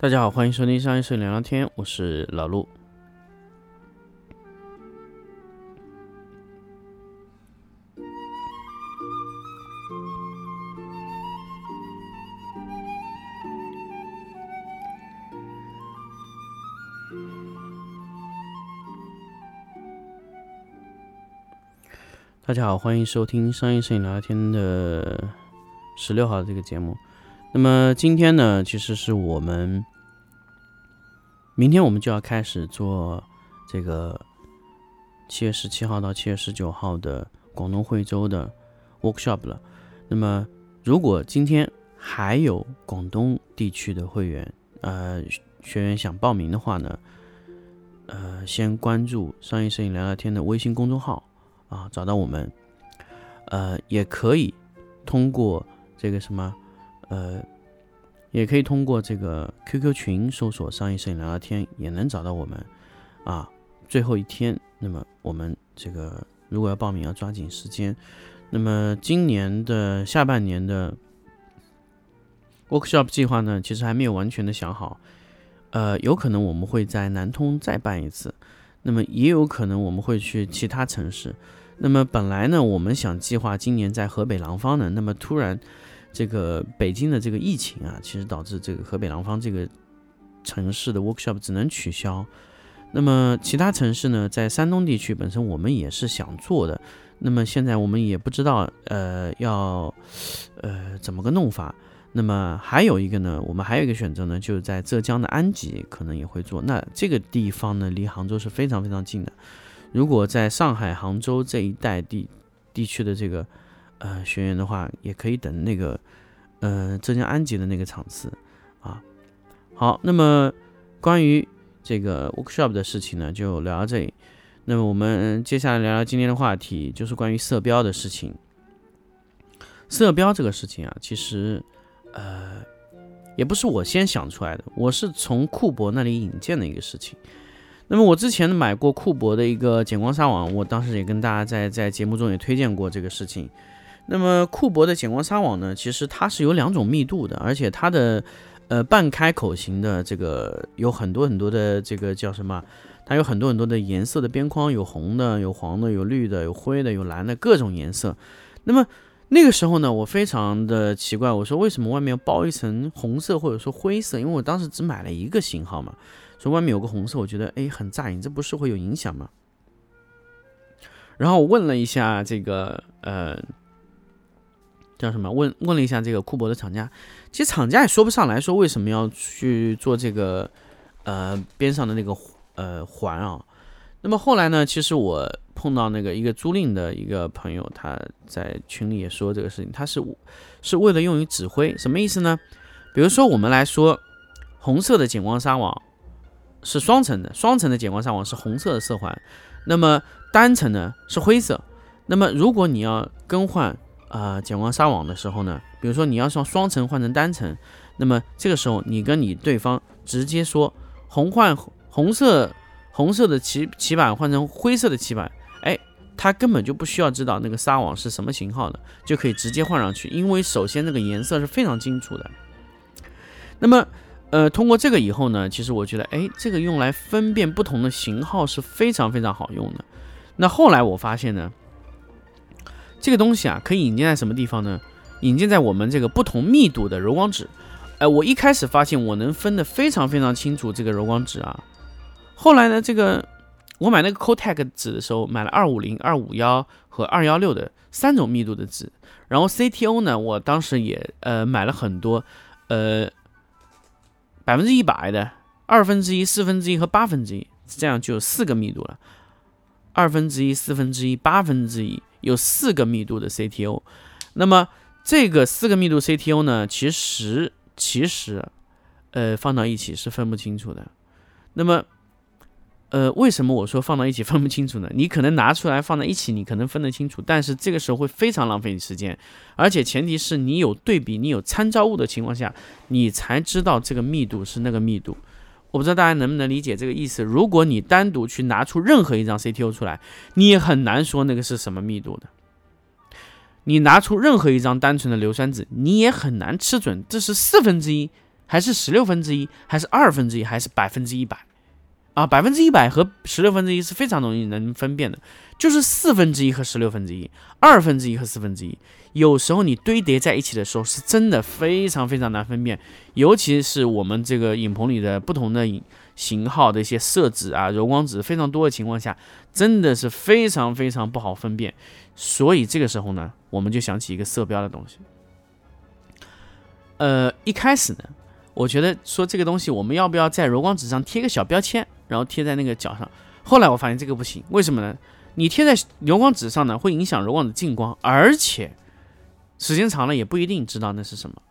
大家好，欢迎收听商业摄影聊聊天，我是老陆。大家好，欢迎收听商业摄影聊聊天的十六号这个节目。那么今天呢，其实是我们明天我们就要开始做这个七月十七号到七月十九号的广东惠州的 workshop 了。那么如果今天还有广东地区的会员呃学员想报名的话呢，呃，先关注商业摄影聊聊天的微信公众号。啊，找到我们，呃，也可以通过这个什么，呃，也可以通过这个 QQ 群搜索“商业摄影聊聊天”，也能找到我们。啊，最后一天，那么我们这个如果要报名，要抓紧时间。那么今年的下半年的 workshop 计划呢，其实还没有完全的想好。呃，有可能我们会在南通再办一次，那么也有可能我们会去其他城市。那么本来呢，我们想计划今年在河北廊坊呢，那么突然，这个北京的这个疫情啊，其实导致这个河北廊坊这个城市的 workshop 只能取消。那么其他城市呢，在山东地区本身我们也是想做的，那么现在我们也不知道呃要呃怎么个弄法。那么还有一个呢，我们还有一个选择呢，就是在浙江的安吉可能也会做。那这个地方呢，离杭州是非常非常近的。如果在上海、杭州这一带地地区的这个呃学员的话，也可以等那个呃浙江安吉的那个场次啊。好，那么关于这个 workshop 的事情呢，就聊到这里。那么我们接下来聊聊今天的话题，就是关于色标的事情。色标这个事情啊，其实呃也不是我先想出来的，我是从库博那里引荐的一个事情。那么我之前买过库博的一个减光纱网，我当时也跟大家在在节目中也推荐过这个事情。那么库博的减光纱网呢，其实它是有两种密度的，而且它的呃半开口型的这个有很多很多的这个叫什么？它有很多很多的颜色的边框，有红的，有黄的，有绿的，有灰的，有蓝的，各种颜色。那么那个时候呢，我非常的奇怪，我说为什么外面要包一层红色或者说灰色？因为我当时只买了一个型号嘛。说外面有个红色，我觉得哎很扎眼，这不是会有影响吗？然后我问了一下这个呃叫什么？问问了一下这个库博的厂家，其实厂家也说不上来说为什么要去做这个呃边上的那个呃环啊。那么后来呢，其实我碰到那个一个租赁的一个朋友，他在群里也说这个事情，他是是为了用于指挥，什么意思呢？比如说我们来说红色的减光纱网。是双层的，双层的减光纱网是红色的色环，那么单层呢是灰色。那么如果你要更换啊减光纱网的时候呢，比如说你要从双层换成单层，那么这个时候你跟你对方直接说红换红色，红色的旗旗板换成灰色的旗板，哎，他根本就不需要知道那个纱网是什么型号的，就可以直接换上去，因为首先那个颜色是非常清楚的。那么。呃，通过这个以后呢，其实我觉得，哎，这个用来分辨不同的型号是非常非常好用的。那后来我发现呢，这个东西啊，可以引进在什么地方呢？引进在我们这个不同密度的柔光纸。哎，我一开始发现我能分得非常非常清楚这个柔光纸啊。后来呢，这个我买那个 Cotec 纸的时候，买了二五零、二五幺和二幺六的三种密度的纸。然后 CTO 呢，我当时也呃买了很多，呃。百分之一百的二分之一、四分之一和八分之一，这样就有四个密度了。二分之一、四分之一、八分之一，有四个密度的 CTO。那么这个四个密度 CTO 呢，其实其实，呃，放到一起是分不清楚的。那么呃，为什么我说放到一起 分不清楚呢？你可能拿出来放在一起，你可能分得清楚，但是这个时候会非常浪费你时间，而且前提是你有对比、你有参照物的情况下，你才知道这个密度是那个密度。我不知道大家能不能理解这个意思。如果你单独去拿出任何一张 CTO 出来，你也很难说那个是什么密度的。你拿出任何一张单纯的硫酸纸，你也很难吃准这是四分之一还是十六分之一，还是二分之一，还是百分之一百？啊，百分之一百和十六分之一是非常容易能分辨的，就是四分之一和十六分之一，二分之一和四分之一。有时候你堆叠在一起的时候，是真的非常非常难分辨，尤其是我们这个影棚里的不同的型号的一些色纸啊、柔光纸非常多的情况下，真的是非常非常不好分辨。所以这个时候呢，我们就想起一个色标的东西。呃，一开始呢，我觉得说这个东西我们要不要在柔光纸上贴个小标签？然后贴在那个角上，后来我发现这个不行，为什么呢？你贴在柔光纸上呢，会影响柔光的进光，而且时间长了也不一定知道那是什么。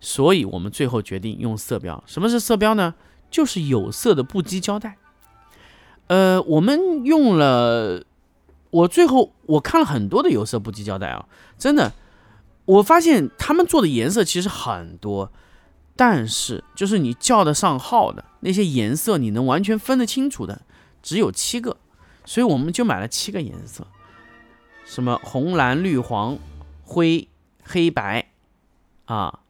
所以我们最后决定用色标。什么是色标呢？就是有色的布基胶带。呃，我们用了，我最后我看了很多的有色布基胶带啊，真的，我发现他们做的颜色其实很多。但是，就是你叫得上号的那些颜色，你能完全分得清楚的，只有七个，所以我们就买了七个颜色，什么红、蓝、绿、黄、灰、黑白，啊，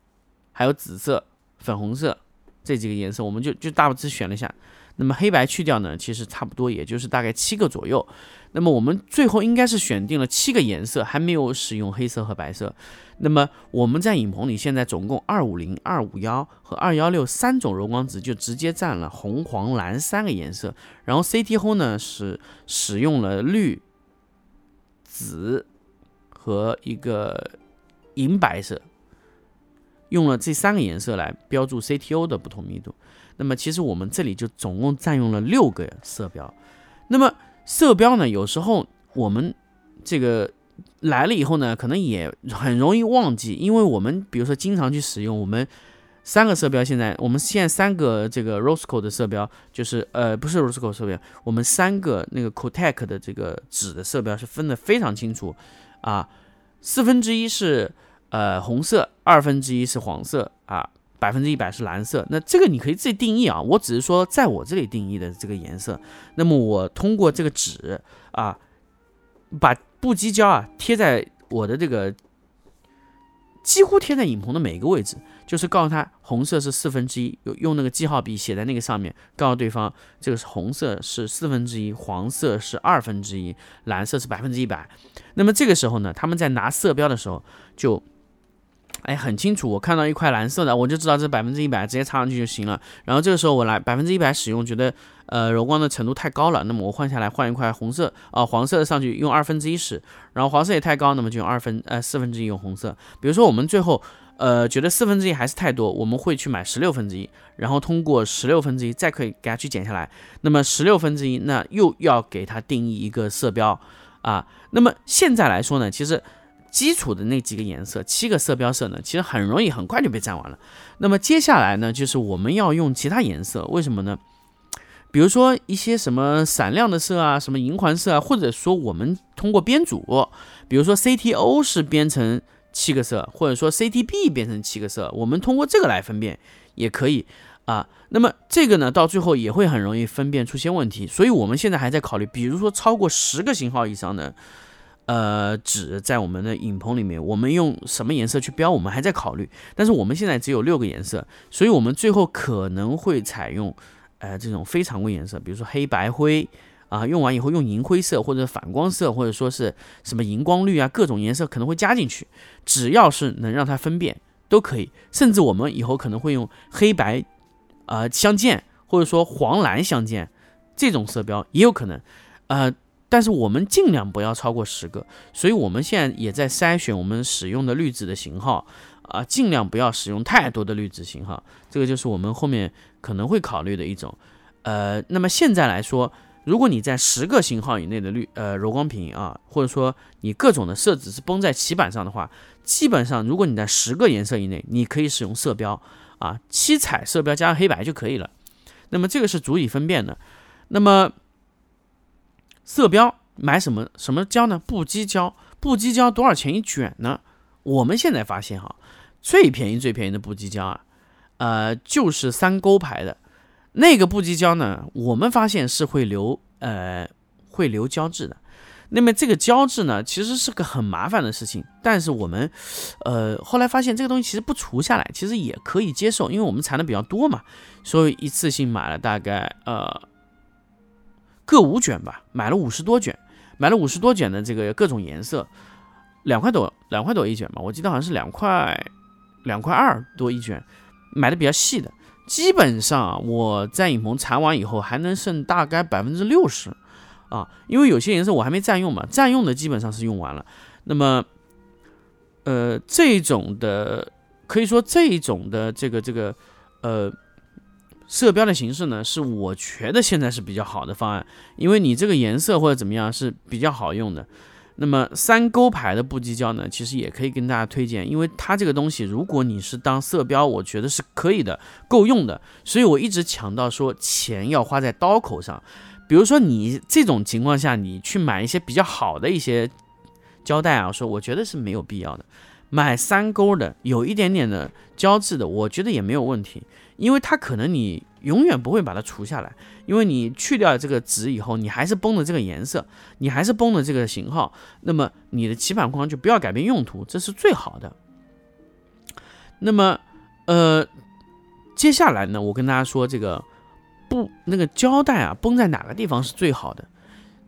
还有紫色、粉红色这几个颜色，我们就就大致选了一下。那么黑白去掉呢，其实差不多也就是大概七个左右。那么我们最后应该是选定了七个颜色，还没有使用黑色和白色。那么我们在影棚里现在总共二五零、二五幺和二幺六三种柔光纸，就直接占了红、黄、蓝三个颜色。然后 CT 后呢是使用了绿、紫和一个银白色，用了这三个颜色来标注 CTO 的不同密度。那么其实我们这里就总共占用了六个色标。那么色标呢，有时候我们这个。来了以后呢，可能也很容易忘记，因为我们比如说经常去使用，我们三个色标现在，我们现在三个这个 Rosco 的色标，就是呃不是 Rosco 色标，我们三个那个 Cotec 的这个纸的色标是分的非常清楚啊，四分之一是呃红色，二分之一是黄色啊，百分之一百是蓝色。那这个你可以自己定义啊，我只是说在我这里定义的这个颜色。那么我通过这个纸啊，把布基胶啊，贴在我的这个，几乎贴在影棚的每一个位置，就是告诉他红色是四分之一，用用那个记号笔写在那个上面，告诉对方这个是红色是四分之一，黄色是二分之一，蓝色是百分之一百。那么这个时候呢，他们在拿色标的时候就。哎，很清楚，我看到一块蓝色的，我就知道这百分之一百，直接插上去就行了。然后这个时候我来百分之一百使用，觉得呃柔光的程度太高了，那么我换下来换一块红色啊黄色的上去，用二分之一使。然后黄色也太高，那么就用二分呃四分之一用红色。比如说我们最后呃觉得四分之一还是太多，我们会去买十六分之一，然后通过十六分之一再可以给它去减下来。那么十六分之一那又要给它定义一个色标啊。那么现在来说呢，其实。基础的那几个颜色，七个色标色呢，其实很容易很快就被占完了。那么接下来呢，就是我们要用其他颜色，为什么呢？比如说一些什么闪亮的色啊，什么银环色啊，或者说我们通过编组，比如说 CTO 是编成七个色，或者说 CTB 变成七个色，我们通过这个来分辨也可以啊。那么这个呢，到最后也会很容易分辨出现问题，所以我们现在还在考虑，比如说超过十个型号以上的。呃，纸在我们的影棚里面，我们用什么颜色去标？我们还在考虑。但是我们现在只有六个颜色，所以我们最后可能会采用，呃，这种非常规颜色，比如说黑白灰啊，用完以后用银灰色或者反光色，或者说是什么荧光绿啊，各种颜色可能会加进去，只要是能让它分辨都可以。甚至我们以后可能会用黑白啊相间，或者说黄蓝相间这种色标也有可能，呃。但是我们尽量不要超过十个，所以我们现在也在筛选我们使用的滤纸的型号啊，尽量不要使用太多的滤纸型号，这个就是我们后面可能会考虑的一种。呃，那么现在来说，如果你在十个型号以内的滤呃柔光屏啊，或者说你各种的色纸是绷在棋板上的话，基本上如果你在十个颜色以内，你可以使用色标啊，七彩色标加黑白就可以了。那么这个是足以分辨的。那么。色标买什么什么胶呢？布基胶，布基胶多少钱一卷呢？我们现在发现哈，最便宜最便宜的布基胶啊，呃，就是三沟牌的那个布基胶呢，我们发现是会留呃会留胶质的。那么这个胶质呢，其实是个很麻烦的事情，但是我们，呃，后来发现这个东西其实不除下来，其实也可以接受，因为我们缠的比较多嘛，所以一次性买了大概呃各五卷吧，买了五十多卷，买了五十多卷的这个各种颜色，两块多两块多一卷吧，我记得好像是两块两块二多一卷，买的比较细的，基本上我在影棚缠完以后还能剩大概百分之六十。啊，因为有些颜色我还没占用嘛，占用的基本上是用完了。那么，呃，这种的可以说这种的这个这个呃色标的形式呢，是我觉得现在是比较好的方案，因为你这个颜色或者怎么样是比较好用的。那么三勾牌的布基胶呢，其实也可以跟大家推荐，因为它这个东西如果你是当色标，我觉得是可以的，够用的。所以我一直强调说，钱要花在刀口上。比如说你这种情况下，你去买一些比较好的一些胶带啊，说我觉得是没有必要的。买三勾的，有一点点的胶质的，我觉得也没有问题，因为它可能你永远不会把它除下来，因为你去掉这个纸以后，你还是绷的这个颜色，你还是绷的这个型号，那么你的棋盘框就不要改变用途，这是最好的。那么，呃，接下来呢，我跟大家说这个。不，那个胶带啊，绷在哪个地方是最好的？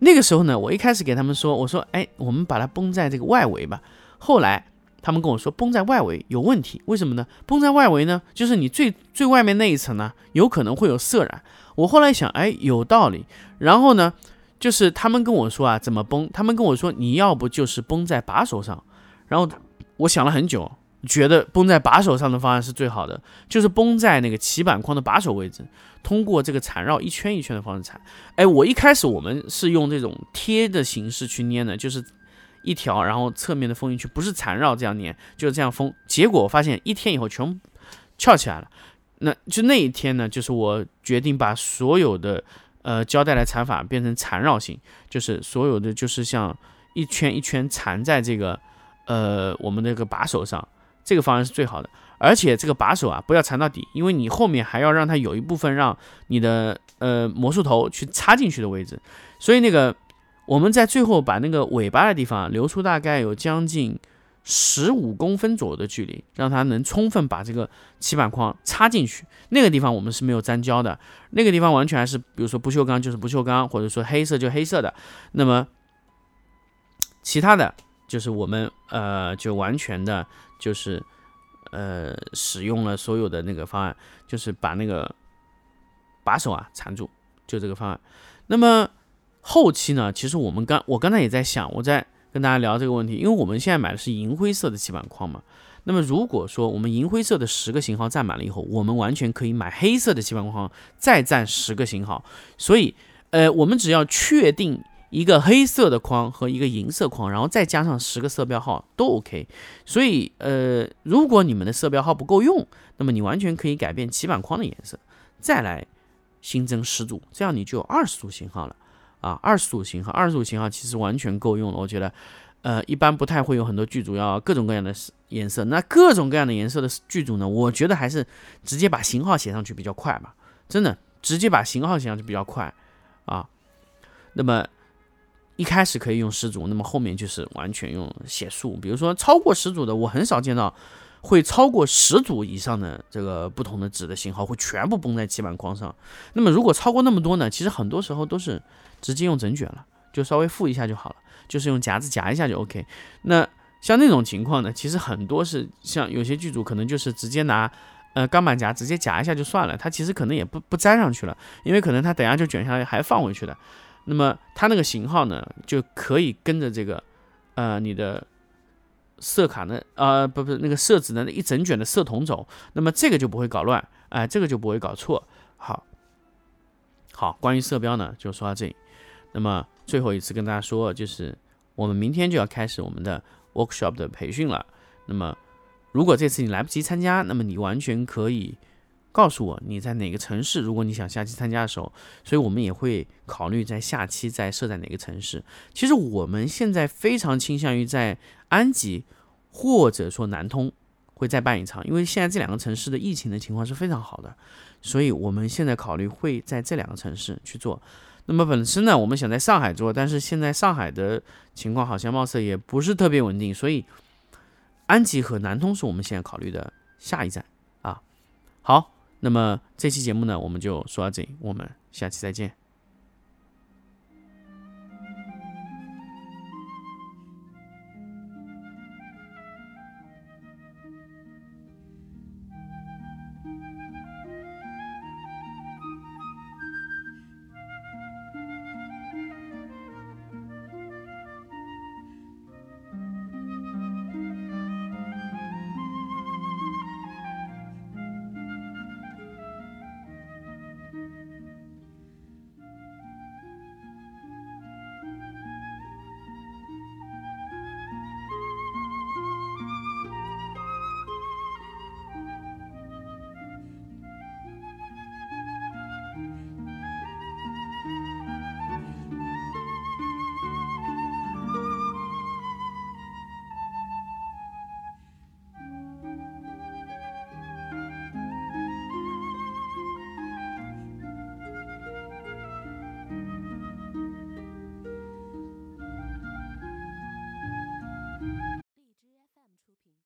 那个时候呢，我一开始给他们说，我说，哎，我们把它绷在这个外围吧。后来他们跟我说，绷在外围有问题，为什么呢？绷在外围呢，就是你最最外面那一层呢，有可能会有色染。我后来想，哎，有道理。然后呢，就是他们跟我说啊，怎么绷？他们跟我说，你要不就是绷在把手上。然后我想了很久。觉得绷在把手上的方案是最好的，就是绷在那个棋板框的把手位置，通过这个缠绕一圈一圈的方式缠。哎，我一开始我们是用这种贴的形式去捏的，就是一条，然后侧面的封印去，不是缠绕这样粘，就是这样封。结果我发现一天以后全部翘起来了。那就那一天呢，就是我决定把所有的呃胶带的缠法变成缠绕型，就是所有的就是像一圈一圈缠在这个呃我们那个把手上。这个方案是最好的，而且这个把手啊不要缠到底，因为你后面还要让它有一部分让你的呃魔术头去插进去的位置，所以那个我们在最后把那个尾巴的地方留出大概有将近十五公分左右的距离，让它能充分把这个棋板框插进去。那个地方我们是没有粘胶的，那个地方完全还是比如说不锈钢就是不锈钢，或者说黑色就黑色的。那么其他的就是我们呃就完全的。就是，呃，使用了所有的那个方案，就是把那个把手啊缠住，就这个方案。那么后期呢，其实我们刚我刚才也在想，我在跟大家聊这个问题，因为我们现在买的是银灰色的棋板框嘛。那么如果说我们银灰色的十个型号占满了以后，我们完全可以买黑色的棋板框，再占十个型号。所以，呃，我们只要确定。一个黑色的框和一个银色框，然后再加上十个色标号都 OK。所以，呃，如果你们的色标号不够用，那么你完全可以改变棋板框的颜色，再来新增十组，这样你就有二十组型号了啊！二十组型号，二十组型号其实完全够用了。我觉得，呃，一般不太会有很多剧组要各种各样的颜色。那各种各样的颜色的剧组呢，我觉得还是直接把型号写上去比较快吧。真的，直接把型号写上去比较快啊。那么。一开始可以用十组，那么后面就是完全用写数。比如说超过十组的，我很少见到会超过十组以上的这个不同的纸的型号会全部绷在棋板框上。那么如果超过那么多呢？其实很多时候都是直接用整卷了，就稍微复一下就好了，就是用夹子夹一下就 OK。那像那种情况呢，其实很多是像有些剧组可能就是直接拿呃钢板夹直接夹一下就算了，它其实可能也不不粘上去了，因为可能它等下就卷下来还放回去的。那么它那个型号呢，就可以跟着这个，呃，你的色卡呢，啊，不不，那个色纸呢那一整卷的色筒走，那么这个就不会搞乱，哎，这个就不会搞错。好，好，关于色标呢，就说到这里。那么最后一次跟大家说，就是我们明天就要开始我们的 workshop 的培训了。那么如果这次你来不及参加，那么你完全可以。告诉我你在哪个城市如果你想下期参加的时候所以我们也会考虑在下期再设在哪个城市其实我们现在非常倾向于在安吉或者说南通会再办一场因为现在这两个城市的疫情的情况是非常好的。所以我们现在考虑会在这两个城市去做。那么本身呢我们想在上海做但是现在上海的情况好像貌似也不是特别稳定所以安吉和南通是我们现在考虑的下一站。啊好。那么这期节目呢我们就说到这里我们下期再见。